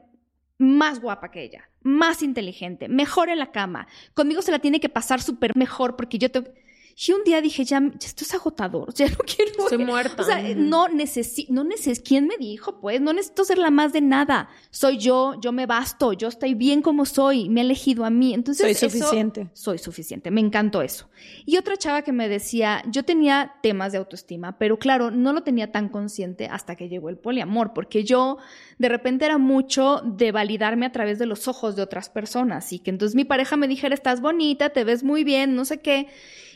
más guapa que ella, más inteligente, mejor en la cama? Conmigo se la tiene que pasar súper mejor porque yo te... Y un día dije, ya, ya esto es agotador, ya no quiero... Estoy muerta. O sea, no necesito, no necesito, ¿quién me dijo? Pues no necesito ser la más de nada. Soy yo, yo me basto, yo estoy bien como soy, me ha elegido a mí. Entonces, Soy eso- suficiente. soy suficiente, me encantó eso. Y otra chava que me decía, yo tenía temas de autoestima, pero claro, no lo tenía tan consciente hasta que llegó el poliamor, porque yo de repente era mucho de validarme a través de los ojos de otras personas y que entonces mi pareja me dijera, estás bonita, te ves muy bien, no sé qué.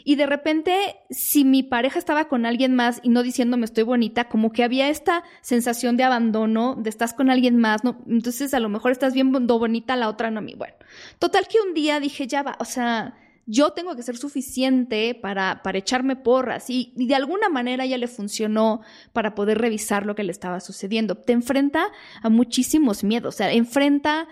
Y de repente, si mi pareja estaba con alguien más y no diciéndome estoy bonita, como que había esta sensación de abandono, de estás con alguien más, ¿no? Entonces a lo mejor estás bien bon- bonita, la otra no a mí. Bueno, total que un día dije, ya va, o sea, yo tengo que ser suficiente para, para echarme porras y, y de alguna manera ya le funcionó para poder revisar lo que le estaba sucediendo. Te enfrenta a muchísimos miedos, o sea, enfrenta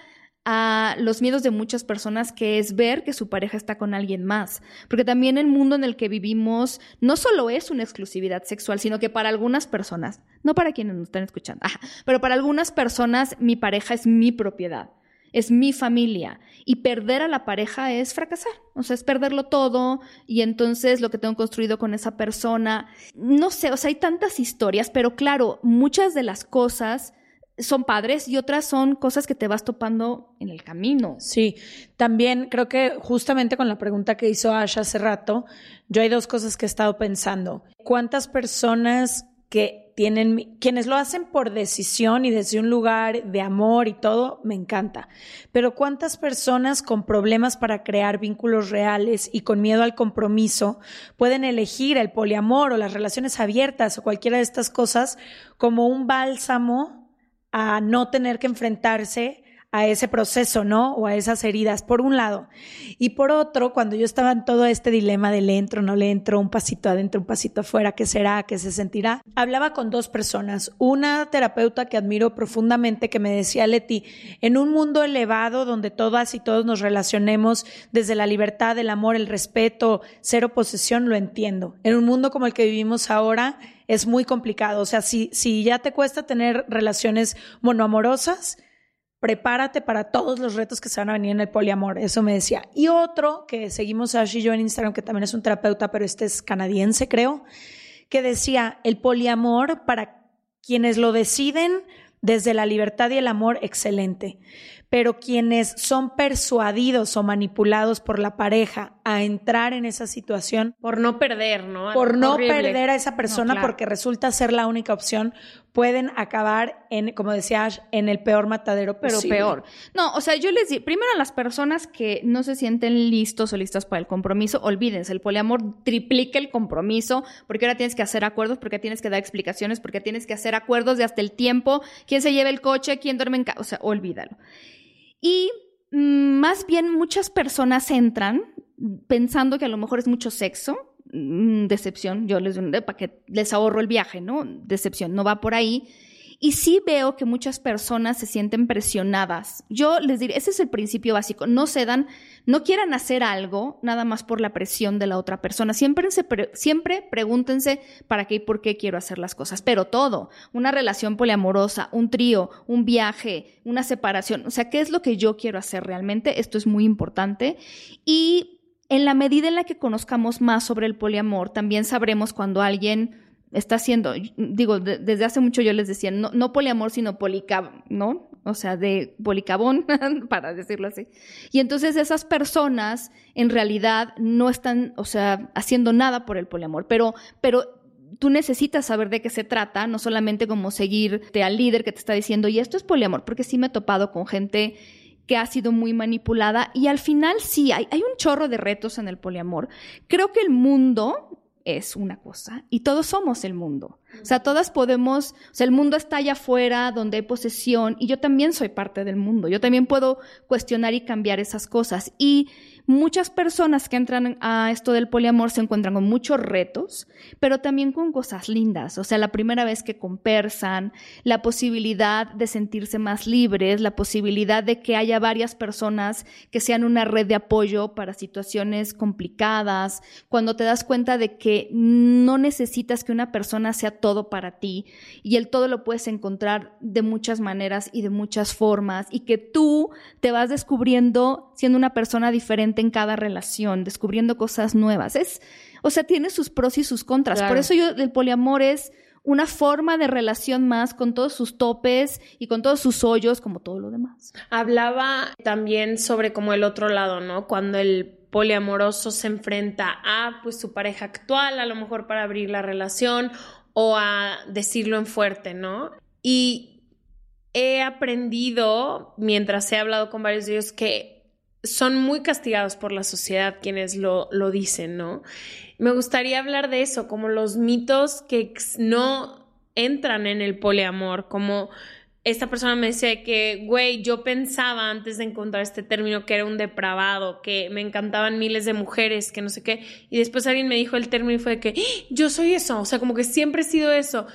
a los miedos de muchas personas que es ver que su pareja está con alguien más. Porque también el mundo en el que vivimos no solo es una exclusividad sexual, sino que para algunas personas, no para quienes nos están escuchando, pero para algunas personas mi pareja es mi propiedad, es mi familia. Y perder a la pareja es fracasar, o sea, es perderlo todo y entonces lo que tengo construido con esa persona, no sé, o sea, hay tantas historias, pero claro, muchas de las cosas son padres y otras son cosas que te vas topando en el camino. Sí, también creo que justamente con la pregunta que hizo Ash hace rato, yo hay dos cosas que he estado pensando. ¿Cuántas personas que tienen, quienes lo hacen por decisión y desde un lugar de amor y todo, me encanta. Pero cuántas personas con problemas para crear vínculos reales y con miedo al compromiso pueden elegir el poliamor o las relaciones abiertas o cualquiera de estas cosas como un bálsamo a no tener que enfrentarse a ese proceso, ¿no? O a esas heridas, por un lado. Y por otro, cuando yo estaba en todo este dilema de entro, no le entro, un pasito adentro, un pasito afuera, ¿qué será? ¿Qué se sentirá? Hablaba con dos personas. Una terapeuta que admiro profundamente que me decía, Leti, en un mundo elevado donde todas y todos nos relacionemos desde la libertad, el amor, el respeto, cero posesión, lo entiendo. En un mundo como el que vivimos ahora, es muy complicado. O sea, si, si ya te cuesta tener relaciones monoamorosas, prepárate para todos los retos que se van a venir en el poliamor. Eso me decía. Y otro que seguimos Ash y yo en Instagram, que también es un terapeuta, pero este es canadiense, creo, que decía, el poliamor para quienes lo deciden desde la libertad y el amor, excelente pero quienes son persuadidos o manipulados por la pareja a entrar en esa situación. Por no perder, ¿no? Por no perder a esa persona porque resulta ser la única opción, pueden acabar en, como decía Ash, en el peor matadero Pero peor. No, o sea, yo les digo, primero a las personas que no se sienten listos o listas para el compromiso, olvídense, el poliamor triplica el compromiso, porque ahora tienes que hacer acuerdos, porque tienes que dar explicaciones, porque tienes que hacer acuerdos de hasta el tiempo, quién se lleva el coche, quién duerme en casa, o sea, olvídalo. Y mm, más bien muchas personas entran pensando que a lo mejor es mucho sexo, mm, decepción, yo les para que les ahorro el viaje, ¿no? Decepción, no va por ahí. Y sí veo que muchas personas se sienten presionadas. Yo les diré, ese es el principio básico. No cedan, no quieran hacer algo nada más por la presión de la otra persona. Siempre, siempre pregúntense para qué y por qué quiero hacer las cosas. Pero todo, una relación poliamorosa, un trío, un viaje, una separación. O sea, ¿qué es lo que yo quiero hacer realmente? Esto es muy importante. Y en la medida en la que conozcamos más sobre el poliamor, también sabremos cuando alguien está haciendo, digo, desde hace mucho yo les decía, no, poliamor, sino policab, ¿no? O sea, de policabón, para decirlo así. Y entonces esas personas en realidad no están, o sea, haciendo nada por el poliamor, pero, pero tú necesitas saber de qué se trata, no solamente como seguirte al líder que te está diciendo, y esto es poliamor, porque sí me he topado con gente que ha sido muy manipulada y al final sí, hay un chorro de retos en el poliamor. Creo que el mundo es una cosa y todos somos el mundo. O sea, todas podemos, o sea, el mundo está allá afuera donde hay posesión y yo también soy parte del mundo. Yo también puedo cuestionar y cambiar esas cosas. Y muchas personas que entran a esto del poliamor se encuentran con muchos retos, pero también con cosas lindas. O sea, la primera vez que conversan, la posibilidad de sentirse más libres, la posibilidad de que haya varias personas que sean una red de apoyo para situaciones complicadas, cuando te das cuenta de que no necesitas que una persona sea todo para ti y el todo lo puedes encontrar de muchas maneras y de muchas formas y que tú te vas descubriendo siendo una persona diferente en cada relación, descubriendo cosas nuevas. Es, o sea, tiene sus pros y sus contras. Por eso yo el poliamor es una forma de relación más con todos sus topes y con todos sus hoyos, como todo lo demás. Hablaba también sobre como el otro lado, ¿no? Cuando el poliamoroso se enfrenta a pues su pareja actual, a lo mejor para abrir la relación o a decirlo en fuerte, ¿no? Y he aprendido, mientras he hablado con varios de ellos, que son muy castigados por la sociedad quienes lo, lo dicen, ¿no? Me gustaría hablar de eso, como los mitos que no entran en el poliamor, como esta persona me decía que, güey, yo pensaba antes de encontrar este término que era un depravado, que me encantaban miles de mujeres, que no sé qué, y después alguien me dijo el término y fue de que ¡Ah! yo soy eso, o sea, como que siempre he sido eso.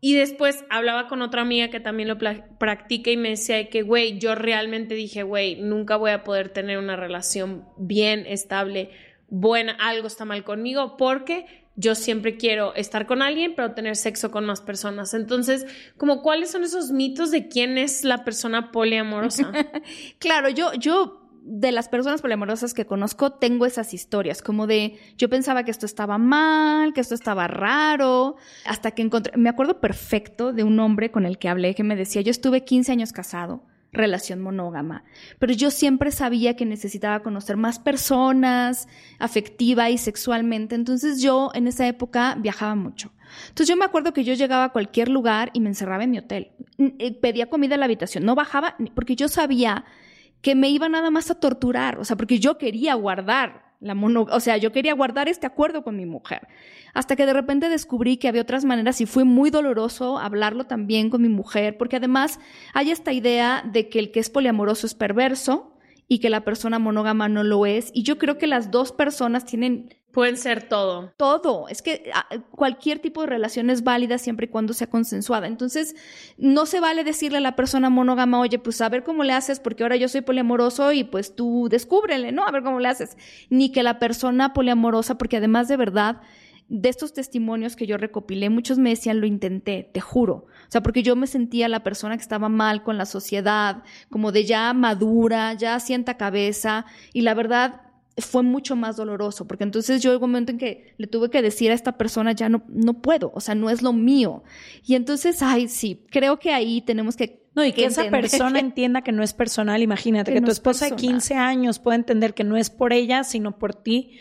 Y después hablaba con otra amiga que también lo practica y me decía que, güey, yo realmente dije, güey, nunca voy a poder tener una relación bien, estable, buena, algo está mal conmigo, porque yo siempre quiero estar con alguien, pero tener sexo con más personas. Entonces, como cuáles son esos mitos de quién es la persona poliamorosa? claro, yo, yo de las personas poliamorosas que conozco tengo esas historias, como de yo pensaba que esto estaba mal, que esto estaba raro, hasta que encontré, me acuerdo perfecto de un hombre con el que hablé que me decía, yo estuve 15 años casado, relación monógama. Pero yo siempre sabía que necesitaba conocer más personas, afectiva y sexualmente. Entonces yo en esa época viajaba mucho. Entonces yo me acuerdo que yo llegaba a cualquier lugar y me encerraba en mi hotel. Eh, pedía comida en la habitación, no bajaba porque yo sabía que me iba nada más a torturar, o sea, porque yo quería guardar la mono, o sea, yo quería guardar este acuerdo con mi mujer. Hasta que de repente descubrí que había otras maneras y fue muy doloroso hablarlo también con mi mujer, porque además hay esta idea de que el que es poliamoroso es perverso y que la persona monógama no lo es. Y yo creo que las dos personas tienen Pueden ser todo. todo. Es que ah, cualquier tipo de relación es válida siempre y cuando sea consensuada. Entonces, no se vale decirle a la persona monógama, oye, pues a ver cómo le haces, porque ahora yo soy poliamoroso y pues tú descúbrele, ¿no? A ver cómo le haces. Ni que la persona poliamorosa, porque además de verdad, de estos testimonios que yo recopilé, muchos me decían, lo intenté, te juro. O sea, porque yo me sentía la persona que estaba mal con la sociedad, como de ya madura, ya sienta cabeza, y la verdad fue mucho más doloroso, porque entonces yo el momento en que le tuve que decir a esta persona, ya no, no puedo, o sea, no es lo mío. Y entonces, ay, sí, creo que ahí tenemos que... No, y que, esa persona que- entienda que no es personal, imagínate, Que que, no tu es esposa de personal. 15 años pueda entender que no es por ella, sino por ti.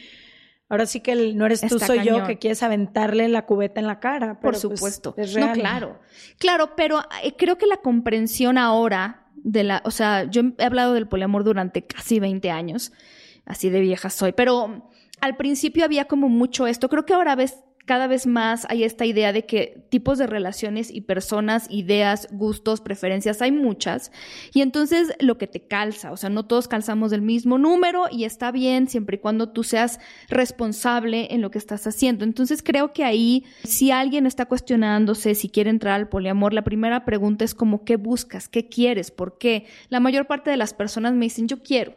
Ahora sí que el- no eres tú, Está soy yo que quieres aventarle la cubeta en la cara. Por pues, supuesto. es no, real. claro. Claro, pero eh, creo que la comprensión ahora de la, o sea, yo he hablado del poliamor durante casi 20 años, así de vieja soy, pero al principio había como mucho esto. Creo que ahora ves cada vez más hay esta idea de que tipos de relaciones y personas, ideas, gustos, preferencias, hay muchas. Y entonces lo que te calza, o sea, no todos calzamos del mismo número y está bien siempre y cuando tú seas responsable en lo que estás haciendo. Entonces creo que ahí, si alguien está cuestionándose si quiere entrar al poliamor, la primera pregunta es como, ¿qué buscas? ¿Qué quieres? ¿Por qué? La mayor parte de las personas me dicen, yo quiero.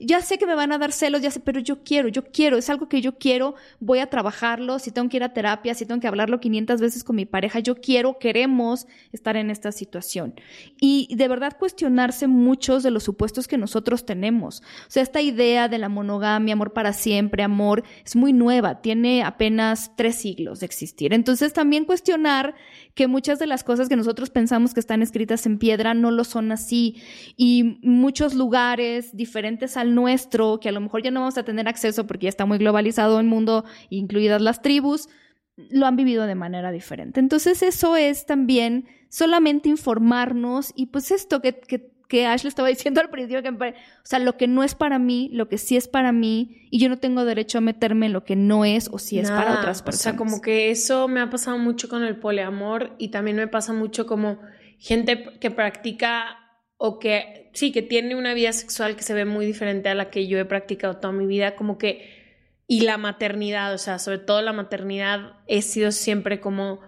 Ya sé que me van a dar celos, ya sé, pero yo quiero, yo quiero, es algo que yo quiero, voy a trabajarlo, si tengo que ir a terapia, si tengo que hablarlo 500 veces con mi pareja, yo quiero, queremos estar en esta situación. Y de verdad cuestionarse muchos de los supuestos que nosotros tenemos. O sea, esta idea de la monogamia, amor para siempre, amor, es muy nueva, tiene apenas tres siglos de existir. Entonces también cuestionar que muchas de las cosas que nosotros pensamos que están escritas en piedra no lo son así. Y muchos lugares diferentes al nuestro, que a lo mejor ya no vamos a tener acceso porque ya está muy globalizado el mundo, incluidas las tribus, lo han vivido de manera diferente. Entonces eso es también solamente informarnos y pues esto que, que, que Ash le estaba diciendo al principio, que me o sea, lo que no es para mí, lo que sí es para mí y yo no tengo derecho a meterme en lo que no es o si es para otras personas. O sea, como que eso me ha pasado mucho con el poliamor y también me pasa mucho como gente que practica o que sí, que tiene una vida sexual que se ve muy diferente a la que yo he practicado toda mi vida, como que y la maternidad, o sea, sobre todo la maternidad he sido siempre como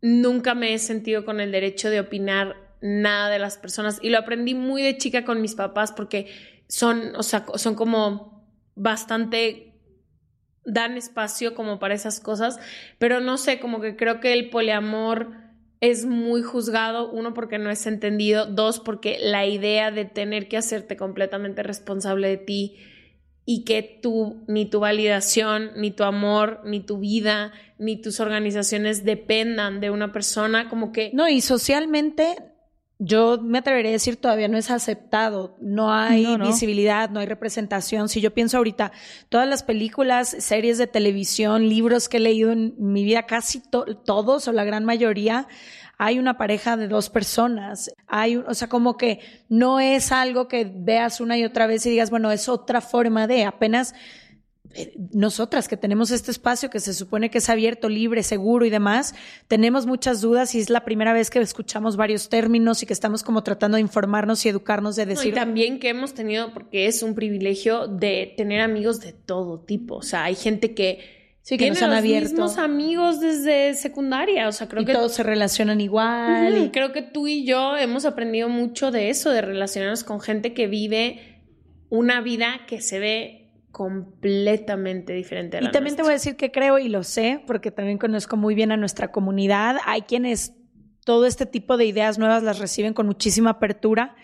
nunca me he sentido con el derecho de opinar nada de las personas y lo aprendí muy de chica con mis papás porque son, o sea, son como bastante dan espacio como para esas cosas, pero no sé, como que creo que el poliamor es muy juzgado, uno porque no es entendido, dos porque la idea de tener que hacerte completamente responsable de ti y que tú, ni tu validación, ni tu amor, ni tu vida, ni tus organizaciones dependan de una persona, como que... No, y socialmente, yo me atrevería a decir todavía no es aceptado, no hay No, no. visibilidad, no hay representación. Si yo pienso ahorita, todas las películas, series de televisión, libros que he leído en mi vida, casi to- todos o la gran mayoría, hay una pareja de dos personas. Hay, o sea, como que no es algo que veas una y otra vez y digas, bueno, es otra forma de, apenas nosotras que tenemos este espacio que se supone que es abierto, libre, seguro y demás, tenemos muchas dudas y es la primera vez que escuchamos varios términos y que estamos como tratando de informarnos y educarnos de No, y decir, también que hemos tenido, porque es un privilegio de tener amigos de todo tipo. O sea, hay gente que Sí, que tiene nos han los abierto. mismos amigos desde secundaria. O sea, creo y que todos se relacionan igual. Y- Creo que tú y yo hemos aprendido mucho de eso, de relacionarnos con gente que vive una vida que se ve completamente diferente a la Y también te voy a nuestra. decir que creo y lo sé, porque también conozco muy bien a nuestra comunidad. Hay quienes todo este tipo de ideas nuevas las reciben con muchísima apertura.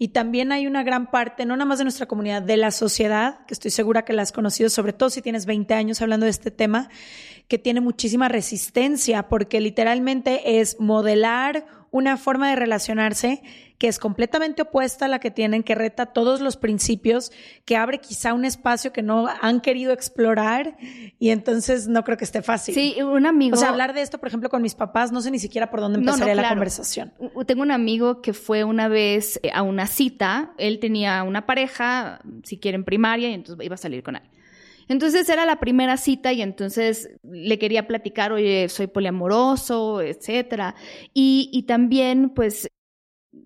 Y también hay una gran parte, no nada más de nuestra comunidad, de la sociedad, que estoy segura que la has conocido, sobre todo si tienes 20 años hablando de este tema, que tiene muchísima resistencia, porque literalmente es modelar una forma de relacionarse que es completamente opuesta a la que tienen, que reta todos los principios, que abre quizá un espacio que no han querido explorar y entonces no creo que esté fácil. Sí, un amigo. O sea, hablar de esto, por ejemplo, con mis papás, no sé ni siquiera por dónde No, no, empezaría la conversación. Tengo un amigo que fue una vez eh, a una cita. Él tenía una pareja, si quieren primaria, y entonces iba a salir con él. Entonces era la primera cita y entonces le quería platicar, oye, soy poliamoroso, etcétera. Y, y también, pues,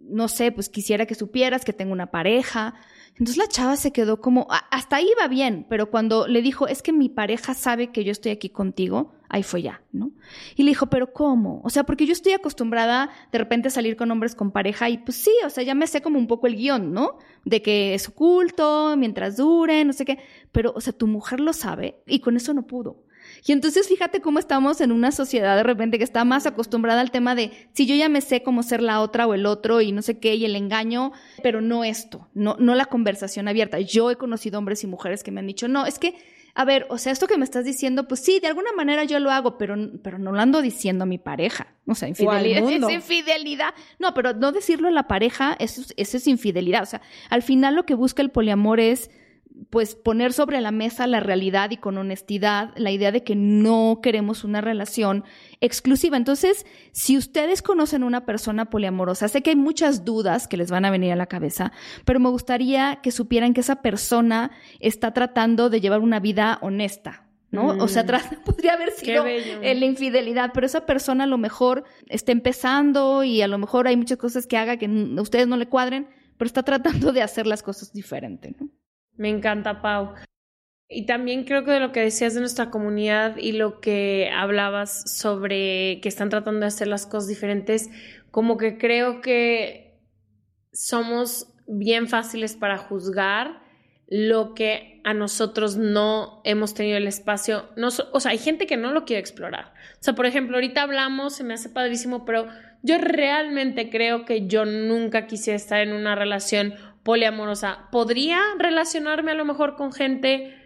no sé, pues quisiera que supieras que tengo una pareja. Entonces la chava se quedó como, hasta ahí va bien, pero cuando le dijo, es que mi pareja sabe que yo estoy aquí contigo, ahí fue ya, ¿no? Y le dijo, pero ¿cómo? O sea, porque yo estoy acostumbrada de repente a salir con hombres con pareja y pues sí, o sea, ya me sé como un poco el guion, ¿no? De que es oculto, mientras dure, no sé qué, pero, o sea, tu mujer lo sabe y con eso no pudo. Y entonces fíjate cómo estamos en una sociedad de repente que está más acostumbrada al tema de si yo ya me sé cómo ser la otra o el otro y no sé qué y el engaño, pero no esto, no, no la conversación abierta. Yo he conocido hombres y mujeres que me han dicho, no, es que, a ver, o sea, esto que me estás diciendo, pues sí, de alguna manera yo lo hago, pero, pero no lo ando diciendo a mi pareja. O sea, infidelidad. Es infidelidad. No, pero no decirlo a la pareja, eso, eso es infidelidad. O sea, al final lo que busca el poliamor es pues poner sobre la mesa la realidad y con honestidad la idea de que no queremos una relación exclusiva. Entonces, si ustedes conocen una persona poliamorosa, sé que hay muchas dudas que les van a venir a la cabeza, pero me gustaría que supieran que esa persona está tratando de llevar una vida honesta. ¿no? O sea, mm. podría haber sido la infidelidad, pero esa persona a lo mejor está empezando y a lo mejor hay muchas cosas que haga que a ustedes no le cuadren, pero está tratando de hacer las cosas diferente, ¿no? Me encanta, Pau. Y también creo que de lo que decías de nuestra comunidad y lo que hablabas sobre que están tratando de hacer las cosas diferentes, como que creo que somos bien fáciles para juzgar lo que a nosotros no hemos tenido el espacio. No, o sea, hay gente que no lo quiere explorar. O sea, por ejemplo, ahorita hablamos, se me hace padrísimo, pero yo realmente creo que yo nunca quisiera estar en una relación poliamorosa. ¿Podría relacionarme a lo mejor con gente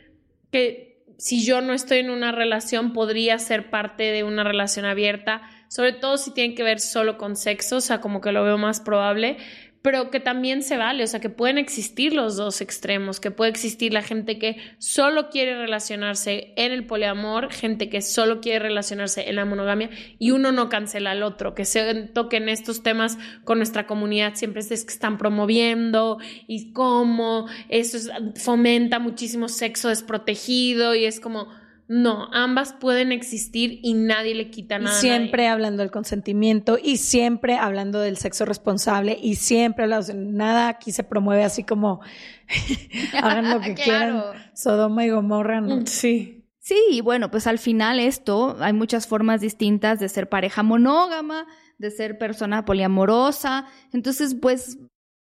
que si yo no estoy en una relación podría ser parte de una relación abierta? Sobre todo si tiene que ver solo con sexo, o sea, como que lo veo más probable pero que también se vale, o sea, que pueden existir los dos extremos, que puede existir la gente que solo quiere relacionarse en el poliamor, gente que solo quiere relacionarse en la monogamia y uno no cancela al otro, que se toquen estos temas con nuestra comunidad siempre es que están promoviendo y cómo eso fomenta muchísimo sexo desprotegido y es como no, ambas pueden existir y nadie le quita nada. siempre hablando del consentimiento y siempre hablando del sexo responsable y siempre hablando, nada aquí se promueve así como hagan lo que quieran. Sodoma y Gomorra, ¿no? Mm, sí. Sí, y bueno, pues al final esto, hay muchas formas distintas de ser pareja monógama, de ser persona poliamorosa. Entonces, pues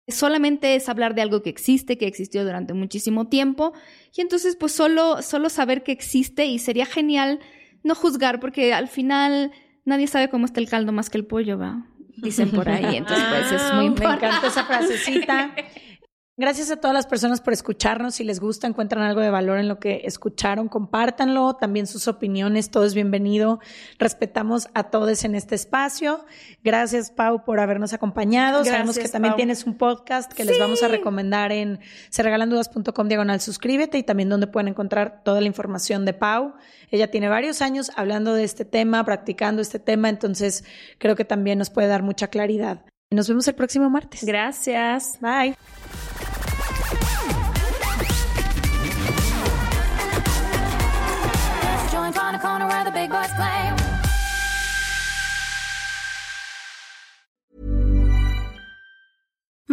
solamente es hablar de algo que existe, que existió durante muchísimo tiempo, y entonces pues solo, solo saber que existe y sería genial no juzgar porque al final nadie sabe cómo está el caldo más que el pollo, va. Dicen por ahí, entonces pues es muy importante. Me encanta esa frasecita. Gracias a todas las personas por escucharnos. Si les gusta, encuentran algo de valor en lo que escucharon, compártanlo. También sus opiniones, todo es bienvenido. Respetamos a todos en este espacio. Gracias, Pau, por habernos acompañado. Sabemos que también tienes un podcast que les vamos a recomendar en serregalandudas.com diagonal suscríbete y también donde pueden encontrar toda la información de Pau. Ella tiene varios años hablando de este tema, practicando este tema, entonces creo que también nos puede dar mucha claridad. Nos vemos el próximo martes. Gracias. Bye. corner where the big boys play.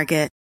Target.